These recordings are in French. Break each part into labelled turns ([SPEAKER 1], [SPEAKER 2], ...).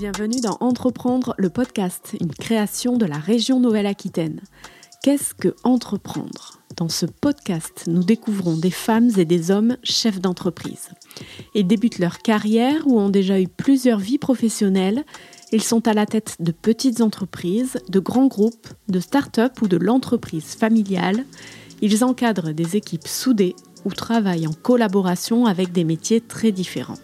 [SPEAKER 1] Bienvenue dans Entreprendre, le podcast, une création de la région Nouvelle-Aquitaine. Qu'est-ce que entreprendre? Dans ce podcast, nous découvrons des femmes et des hommes chefs d'entreprise. Ils débutent leur carrière ou ont déjà eu plusieurs vies professionnelles. Ils sont à la tête de petites entreprises, de grands groupes, de start-up ou de l'entreprise familiale. Ils encadrent des équipes soudées ou travaillent en collaboration avec des métiers très différents.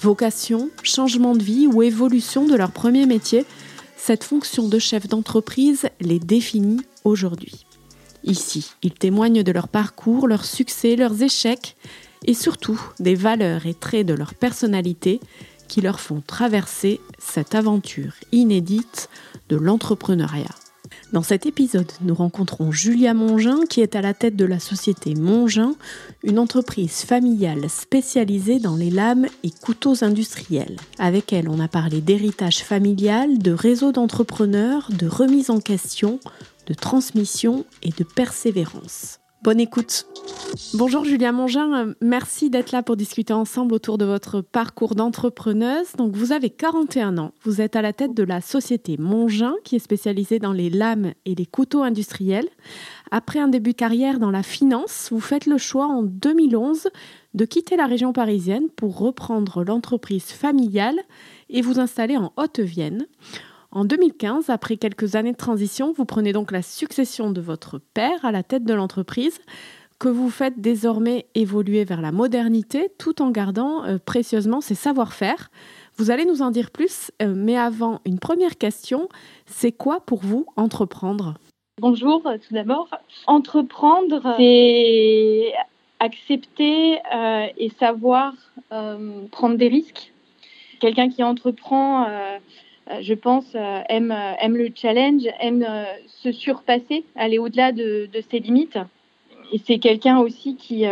[SPEAKER 1] Vocation, changement de vie ou évolution de leur premier métier, cette fonction de chef d'entreprise les définit aujourd'hui. Ici, ils témoignent de leur parcours, leurs succès, leurs échecs et surtout des valeurs et traits de leur personnalité qui leur font traverser cette aventure inédite de l'entrepreneuriat. Dans cet épisode, nous rencontrons Julia Mongin qui est à la tête de la société Mongin, une entreprise familiale spécialisée dans les lames et couteaux industriels. Avec elle, on a parlé d'héritage familial, de réseau d'entrepreneurs, de remise en question, de transmission et de persévérance. Bonne écoute. Bonjour Julia Mongin, merci d'être là pour discuter ensemble autour de votre parcours d'entrepreneuse. Donc vous avez 41 ans, vous êtes à la tête de la société Mongin qui est spécialisée dans les lames et les couteaux industriels. Après un début de carrière dans la finance, vous faites le choix en 2011 de quitter la région parisienne pour reprendre l'entreprise familiale et vous installer en Haute-Vienne. En 2015, après quelques années de transition, vous prenez donc la succession de votre père à la tête de l'entreprise que vous faites désormais évoluer vers la modernité tout en gardant euh, précieusement ses savoir-faire. Vous allez nous en dire plus, euh, mais avant, une première question, c'est quoi pour vous entreprendre?
[SPEAKER 2] Bonjour, tout d'abord. Entreprendre, c'est accepter euh, et savoir prendre des risques. Quelqu'un qui entreprend euh, je pense, euh, aime, euh, le challenge, aime se surpasser, aller au-delà de, de, ses limites. Et c'est quelqu'un aussi qui,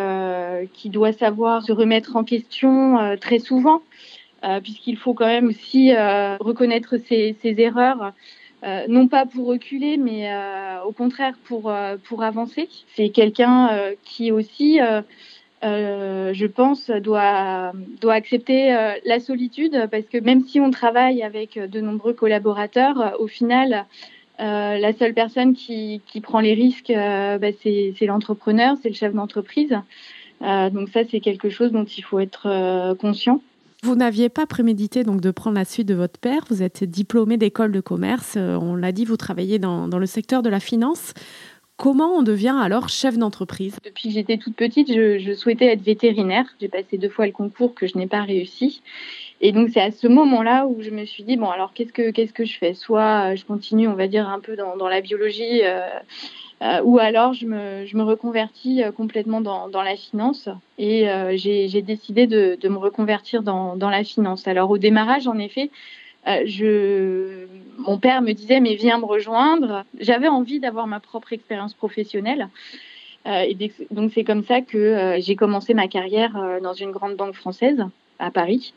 [SPEAKER 2] qui doit savoir se remettre en question très souvent, puisqu'il faut quand même aussi reconnaître ses, ses erreurs. Euh, non pas pour reculer, mais euh, au contraire pour, pour avancer. C'est quelqu'un qui aussi euh, je pense, doit, doit accepter euh, la solitude parce que même si on travaille avec de nombreux collaborateurs, euh, au final, la seule personne qui, qui prend les risques, bah, c'est l'entrepreneur, c'est le chef d'entreprise. donc ça, c'est quelque chose dont il faut être conscient.
[SPEAKER 1] Vous n'aviez pas prémédité donc de prendre la suite de votre père. Vous êtes diplômé d'école de commerce. On l'a dit, vous travaillez dans, dans le secteur de la finance. Comment on devient alors chef d'entreprise?
[SPEAKER 2] Depuis que j'étais toute petite, je, souhaitais être vétérinaire. J'ai passé deux fois le concours que je n'ai pas réussi. Et donc c'est à ce moment-là où je me suis dit bon alors qu'est-ce que qu'est-ce que je fais? Soit euh, je continue, on va dire un peu dans, la biologie, euh, euh, ou alors je me, je me reconvertis complètement dans, dans la finance. Et j'ai décidé de, de, me reconvertir dans, dans la finance. Alors au démarrage, en effet, euh, je, mon père me disait mais viens me rejoindre. J'avais envie d'avoir ma propre expérience professionnelle. Euh, et donc c'est comme ça que euh, j'ai commencé ma carrière dans une grande banque française à Paris.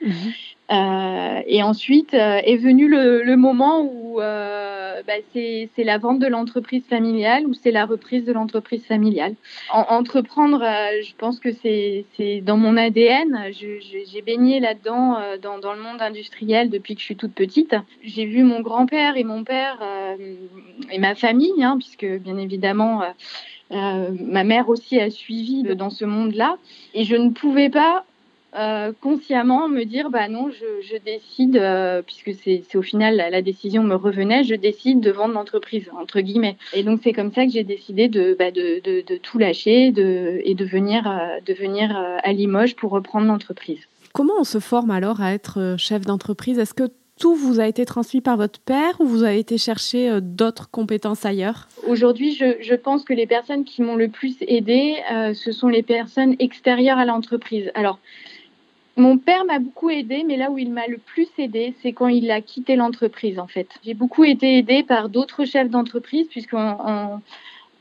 [SPEAKER 2] Euh, et ensuite euh, est venu le, le moment où euh, bah, c'est la vente de l'entreprise familiale ou c'est la reprise de l'entreprise familiale. entreprendre, euh, je pense que c'est dans mon ADN. J'ai baigné là-dedans dans, dans, le monde industriel depuis que je suis toute petite. J'ai vu mon grand-père et mon père et ma famille, hein, puisque bien évidemment. ma mère aussi a suivi dans ce monde-là et je ne pouvais pas euh, consciemment me dire bah non je, décide euh, puisque c'est au final la, décision me revenait je décide de vendre l'entreprise entre guillemets et donc c'est comme ça que j'ai décidé de, bah, de, de, tout lâcher de, et de venir, euh, de venir à Limoges pour reprendre l'entreprise.
[SPEAKER 1] Comment on se forme alors à être chef d'entreprise? Est-ce que tout vous a été transmis par votre père ou vous avez été chercher d'autres compétences ailleurs?
[SPEAKER 2] Aujourd'hui, je, je, pense que les personnes qui m'ont le plus aidé, ce sont les personnes extérieures à l'entreprise. Alors, mon père m'a beaucoup aidé, mais là où il m'a le plus aidé, c'est quand il a quitté l'entreprise, en fait. J'ai beaucoup été aidée par d'autres chefs d'entreprise, puisqu'en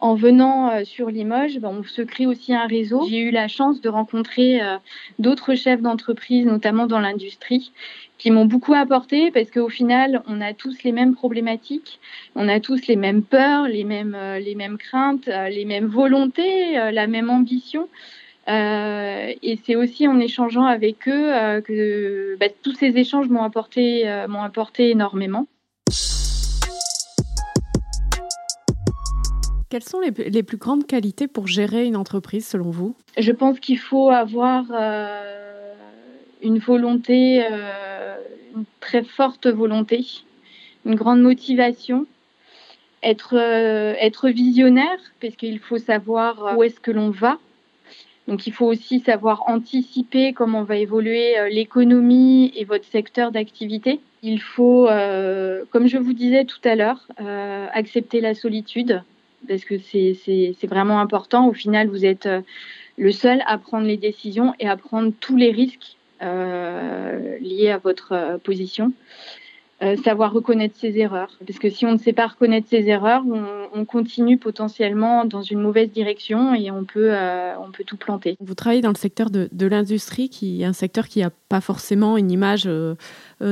[SPEAKER 2] en, venant euh, sur Limoges, ben, on se crée aussi un réseau. J'ai eu la chance de rencontrer euh, d'autres chefs d'entreprise, notamment dans l'industrie, qui m'ont beaucoup apporté parce qu'au final, on a tous les mêmes problématiques, on a tous les mêmes peurs, les mêmes, euh, les mêmes craintes, les mêmes volontés, la même ambition. Et c'est aussi en échangeant avec eux que bah, tous ces échanges m'ont apporté, m'ont apporté énormément.
[SPEAKER 1] Quelles sont les, les, plus grandes qualités pour gérer une entreprise selon vous?
[SPEAKER 2] Je pense qu'il faut avoir euh, une volonté, euh, une très forte volonté, une grande motivation, être, euh, être visionnaire, parce qu'il faut savoir où est-ce que l'on va. Donc il faut aussi savoir anticiper comment va évoluer l'économie et votre secteur d'activité. Il faut, comme je vous disais tout à l'heure, accepter la solitude parce que c'est vraiment important. Au final, vous êtes euh, le seul à prendre les décisions et à prendre tous les risques euh, liés à votre euh, savoir reconnaître ses erreurs. Parce que si on ne sait pas reconnaître ses erreurs, on, continue potentiellement dans une mauvaise direction et on peut, on peut tout planter.
[SPEAKER 1] Vous travaillez dans le secteur de, l'industrie, qui est un secteur qui n'a pas forcément une image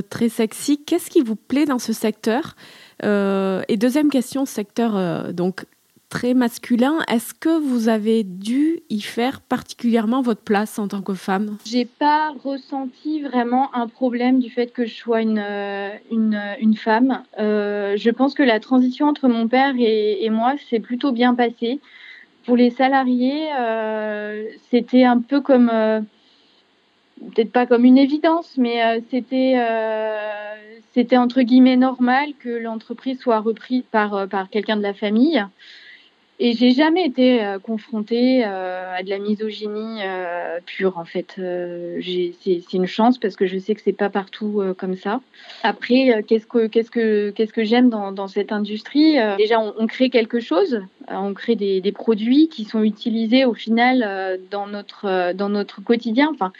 [SPEAKER 1] très sexy. Qu'est-ce qui vous plaît dans ce secteur? Et deuxième question, secteur donc très masculin. Est-ce que vous avez dû y faire particulièrement votre place en tant que femme?
[SPEAKER 2] J'ai pas ressenti vraiment un problème du fait que je sois une, euh, une, une femme. Euh, je pense que la transition entre mon père et, moi s'est plutôt bien passée. Pour les salariés, euh, c'était un peu comme peut-être pas comme une évidence, mais c'était c'était entre guillemets normal que l'entreprise soit reprise par par quelqu'un de la famille. Et j'ai jamais été euh, confrontée euh, à de la misogynie euh, pure en fait. c'est une chance parce que je sais que c'est pas partout comme ça. Après, qu'est-ce que qu'est-ce que qu'est-ce que j'aime dans, dans, cette industrie Déjà, on, on, crée quelque chose, on crée des, des, produits qui sont utilisés au final dans notre dans notre quotidien. Enfin,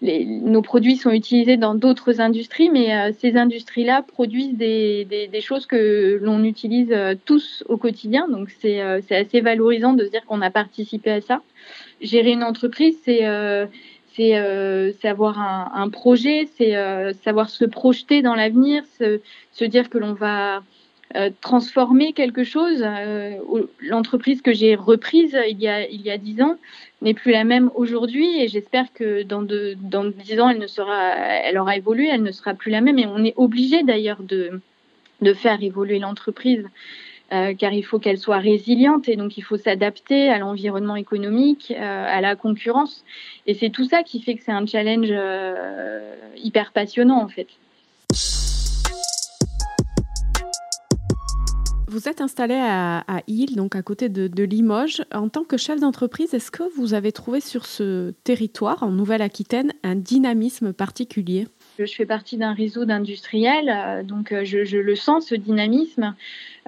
[SPEAKER 2] nos produits sont utilisés dans d'autres industries, mais euh, ces industries-là produisent des, des, choses que l'on utilise euh, tous au quotidien. Donc c'est euh, assez valorisant de se dire qu'on a participé à ça. Gérer une entreprise, c'est c'est avoir un, un projet, c'est savoir se projeter dans l'avenir, se, se, dire que l'on va transformer quelque chose. L'entreprise que j'ai reprise il y a il y a dix ans, n'est plus la même aujourd'hui et j'espère que dans, de, dans 10 ans, elle, ne sera, elle aura évolué, elle ne sera plus la même et on est obligé d'ailleurs de, de faire évoluer l'entreprise. Euh, car il faut qu'elle soit résiliente et donc il faut s'adapter à l'environnement économique, euh, à la concurrence. Et c'est tout ça qui fait que c'est un challenge euh, hyper passionnant en fait.
[SPEAKER 1] Vous êtes installé à, à donc à côté de, Limoges. En tant que chef d'entreprise, est-ce que vous avez trouvé sur ce territoire, en Nouvelle-Aquitaine, un dynamisme particulier?
[SPEAKER 2] Je fais partie d'un réseau d'industriels, euh, donc euh, je, le sens, ce dynamisme.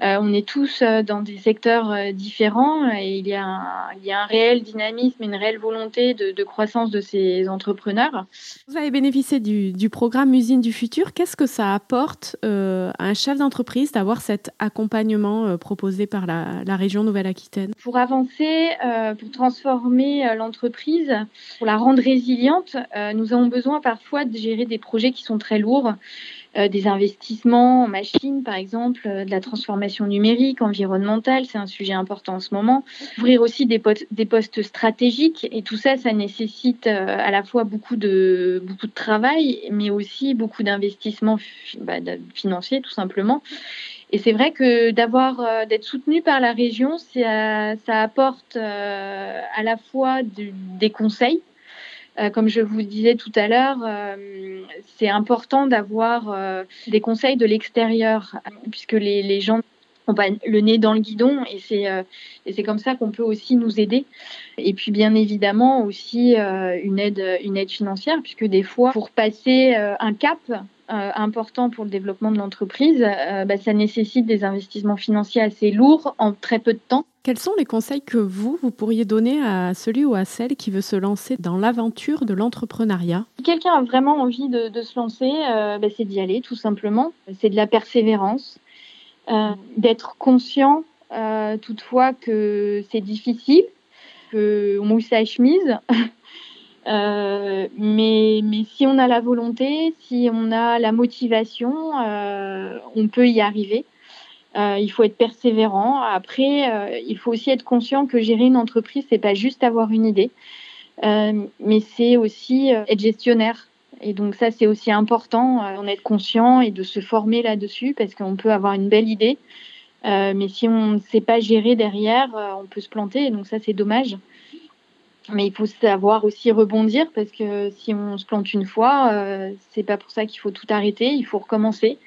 [SPEAKER 2] Euh, on est tous euh, dans des secteurs euh, différents et il y, a un, il y a un réel dynamisme, une réelle volonté de, de croissance de ces entrepreneurs.
[SPEAKER 1] Vous avez bénéficié du, du programme Usine du futur. Qu'est-ce que ça apporte euh, à un chef d'entreprise d'avoir cet accompagnement euh, proposé par la, la région Nouvelle-Aquitaine?
[SPEAKER 2] Pour avancer, euh, pour transformer l'entreprise, pour la rendre résiliente, nous avons besoin parfois de gérer des projets qui sont très lourds. Euh, des investissements en machines, par exemple, euh, de la transformation numérique, environnementale, c'est un sujet important en ce moment. Ouvrir aussi des, des postes stratégiques et tout ça, ça nécessite euh, à la fois beaucoup de, beaucoup de travail, mais aussi beaucoup d'investissements bah, financiers, tout simplement. Et c'est vrai que d'avoir d'être soutenu par la région, ça, ça apporte à la fois des conseils euh, comme je vous disais tout à l'heure, euh, c'est important d'avoir euh, des conseils de l'extérieur, puisque les, les gens pas le nez dans le guidon, et c'est comme ça qu'on peut aussi nous aider. Et puis bien évidemment aussi une aide une aide financière, puisque des fois pour passer un cap important pour le développement de l'entreprise, bah, ça nécessite des investissements financiers assez lourds en très peu de temps.
[SPEAKER 1] Quels sont les conseils que vous, vous pourriez donner à celui ou à celle qui veut se lancer dans l'aventure de l'entrepreneuriat?
[SPEAKER 2] Si quelqu'un a vraiment envie de, de se lancer, euh, bah, c'est d'y aller tout simplement. C'est de la persévérance, euh, d'être conscient euh, toutefois que c'est difficile, qu'on mouille sa chemise. Euh, mais, mais si on a la volonté, si on a la motivation, euh, on peut y arriver. Euh, il faut être persévérant. Après, il faut aussi être conscient que gérer une entreprise, c'est pas juste avoir une idée. mais c'est aussi être gestionnaire. Et donc ça, c'est aussi important d'en être conscient et de se former là-dessus parce qu'on peut avoir une belle idée, mais si on ne sait pas gérer derrière, on peut se planter. Donc ça, c'est dommage. Mais il faut savoir aussi rebondir parce que si on se plante une fois, euh, c'est pas pour ça qu'il faut tout arrêter. Il faut recommencer,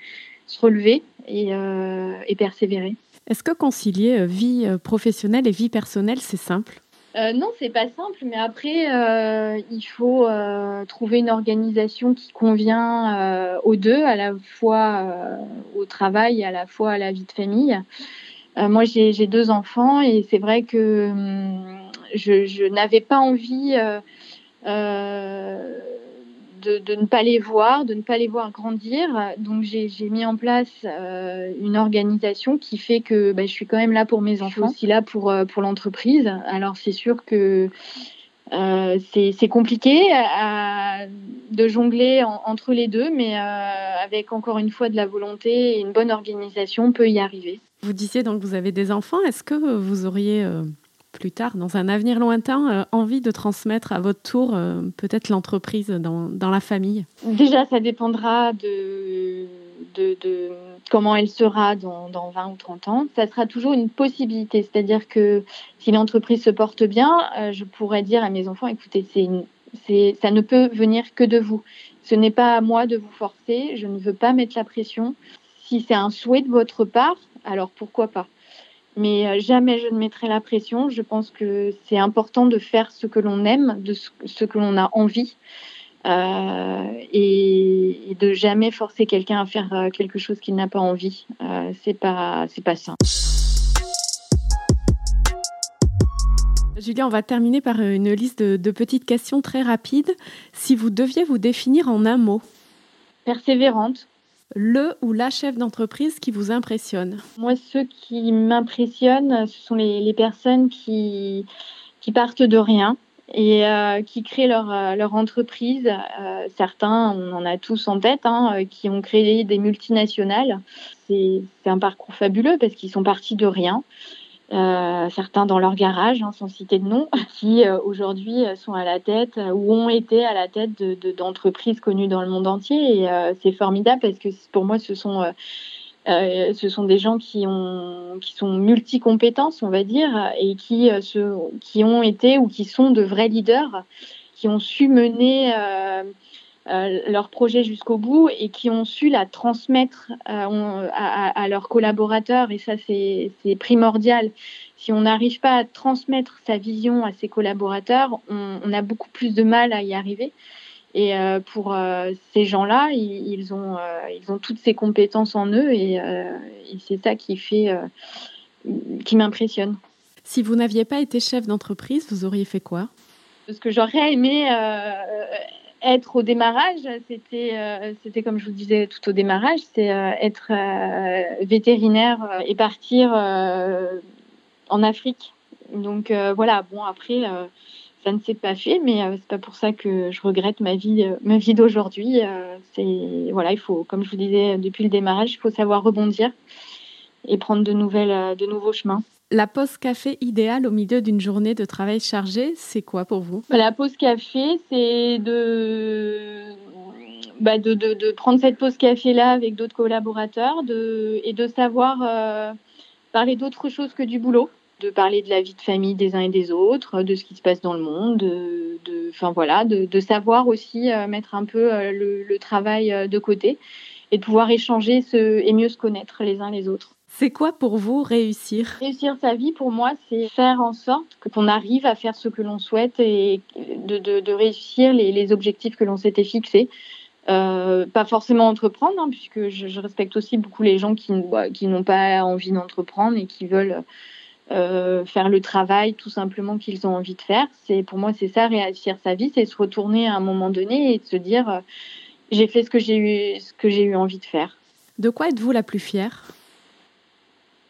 [SPEAKER 2] se relever et, euh, et persévérer.
[SPEAKER 1] Est-ce que concilier euh, vie euh, professionnelle et vie personnelle, c'est simple?
[SPEAKER 2] Euh, non, c'est pas simple, mais après, euh, il faut euh, trouver une organisation qui convient euh, aux deux, à la fois au travail et à la fois à la vie de famille. moi, j'ai deux enfants et c'est vrai que hum, je, n'avais pas envie de, de, ne pas les voir, de ne pas les voir grandir. Donc j'ai mis en place euh, une organisation qui fait que bah, je suis quand même là pour mes enfants, aussi là pour, euh, pour l'entreprise. Alors c'est sûr que euh, c'est compliqué à, de jongler en, entre les deux, mais euh, avec encore une fois de la volonté et une bonne organisation, on peut y arriver.
[SPEAKER 1] Vous disiez donc que vous avez des enfants. Est-ce que vous auriez plus tard, dans un avenir lointain, euh, envie de transmettre à votre tour euh, peut-être l'entreprise dans, la famille?
[SPEAKER 2] Déjà, ça dépendra de comment elle sera dans, dans, 20 ou 30 ans. Ça sera toujours une possibilité, c'est-à-dire que si l'entreprise se porte bien, euh, je pourrais dire à mes enfants, écoutez, c'est une, ça ne peut venir que de vous. Ce n'est pas à moi de vous forcer, je ne veux pas mettre la pression. Si c'est un souhait de votre part, alors pourquoi pas? Mais euh, jamais je ne mettrai la pression. Je pense que c'est important de faire ce que l'on aime, de ce que l'on a envie, euh, et, et, de jamais forcer quelqu'un à faire euh, quelque chose qu'il n'a pas envie. Euh, c'est pas, c'est pas ça.
[SPEAKER 1] Julia, on va terminer par une liste de, de petites questions très rapides. Si vous deviez vous définir en un mot?
[SPEAKER 2] Persévérante
[SPEAKER 1] le ou la chef d'entreprise qui vous impressionne
[SPEAKER 2] Moi, ceux qui m'impressionnent, ce sont les, personnes qui, qui partent de rien et euh, qui créent leur, euh, leur entreprise. Euh, certains, on en a tous en tête, hein, qui ont créé des multinationales. C'est un parcours fabuleux parce qu'ils sont partis de rien. Euh, certains dans leur garage, hein, sans citer de nom, qui euh, aujourd'hui sont à la tête euh, ou ont été à la tête d'entreprises de, de, connues dans le monde entier. Et euh, c'est formidable parce que pour moi, ce sont, euh, ce sont des gens qui, ont, qui sont multicompétences, on va dire, et qui, se, qui ont été ou qui sont de vrais leaders, qui ont su mener euh, leur projet jusqu'au bout et qui ont su la transmettre euh, à, à, leurs collaborateurs. Et ça, c'est primordial. Si on n'arrive pas à transmettre sa vision à ses collaborateurs, on, on, a beaucoup plus de mal à y arriver. Et euh, pour euh, ces gens-là, ils, ils, ont, ils ont toutes ces compétences en eux et, et c'est ça qui fait, qui m'impressionne.
[SPEAKER 1] Si vous n'aviez pas été chef d'entreprise, vous auriez fait quoi?
[SPEAKER 2] Ce que j'aurais aimé être au démarrage, c'était, euh, c'était comme je vous disais tout au démarrage, c'est euh, être euh, vétérinaire et partir en Afrique. Donc voilà, bon après, ça ne s'est pas fait, mais c'est pas pour ça que je regrette ma vie, ma vie d'aujourd'hui. c'est voilà, il faut, comme je vous disais depuis le démarrage, il faut savoir rebondir et prendre de nouvelles, de nouveaux chemins.
[SPEAKER 1] La pause café idéale au milieu d'une journée de travail chargée, c'est quoi pour vous?
[SPEAKER 2] La pause café, c'est de... Bah de, de, de, prendre cette pause café-là avec d'autres collaborateurs de, et de savoir euh, parler d'autre chose que du boulot, de parler de la vie de famille des uns et des autres, de ce qui se passe dans le monde, de, enfin, voilà, de, savoir aussi euh, mettre un peu euh, le, le travail euh, de côté et de pouvoir échanger ce, et mieux se connaître les uns les autres.
[SPEAKER 1] C'est quoi pour vous réussir?
[SPEAKER 2] Réussir sa vie, pour moi, c'est faire en sorte qu'on arrive à faire ce que l'on souhaite et de, de, de réussir les, les, objectifs que l'on s'était fixés. Euh, pas forcément entreprendre, hein, puisque je, je, respecte aussi beaucoup les gens qui, bah, qui n'ont pas envie d'entreprendre et qui veulent euh, faire le travail tout simplement qu'ils ont envie de faire. C'est Pour moi, c'est ça, réussir sa vie, c'est se retourner à un moment donné et de se dire, euh, j'ai fait ce que j'ai eu, ce que j'ai eu envie de faire.
[SPEAKER 1] De quoi êtes-vous la plus fière?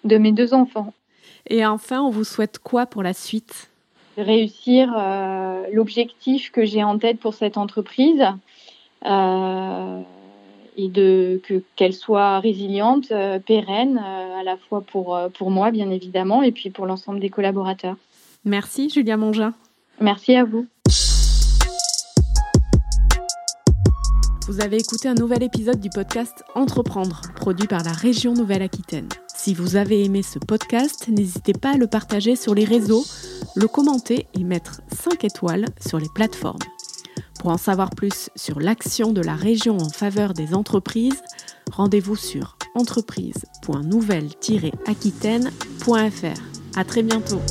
[SPEAKER 2] de mes deux enfants.
[SPEAKER 1] Et enfin, on vous souhaite quoi pour la suite?
[SPEAKER 2] Réussir euh, l'objectif que j'ai en tête pour cette entreprise euh, et que, qu'elle soit résiliente, euh, pérenne, à la fois pour, pour moi, bien évidemment, et puis pour l'ensemble des collaborateurs.
[SPEAKER 1] Merci, Julia Mongin.
[SPEAKER 2] Merci à vous.
[SPEAKER 1] Vous avez écouté un nouvel épisode du podcast Entreprendre, produit par la région Nouvelle-Aquitaine. Si vous avez aimé ce podcast, n'hésitez pas à le partager sur les réseaux, le commenter et mettre 5 étoiles sur les plateformes. Pour en savoir plus sur l'action de la région en faveur des entreprises, rendez-vous sur entreprise.nouvelle-aquitaine.fr. À très bientôt.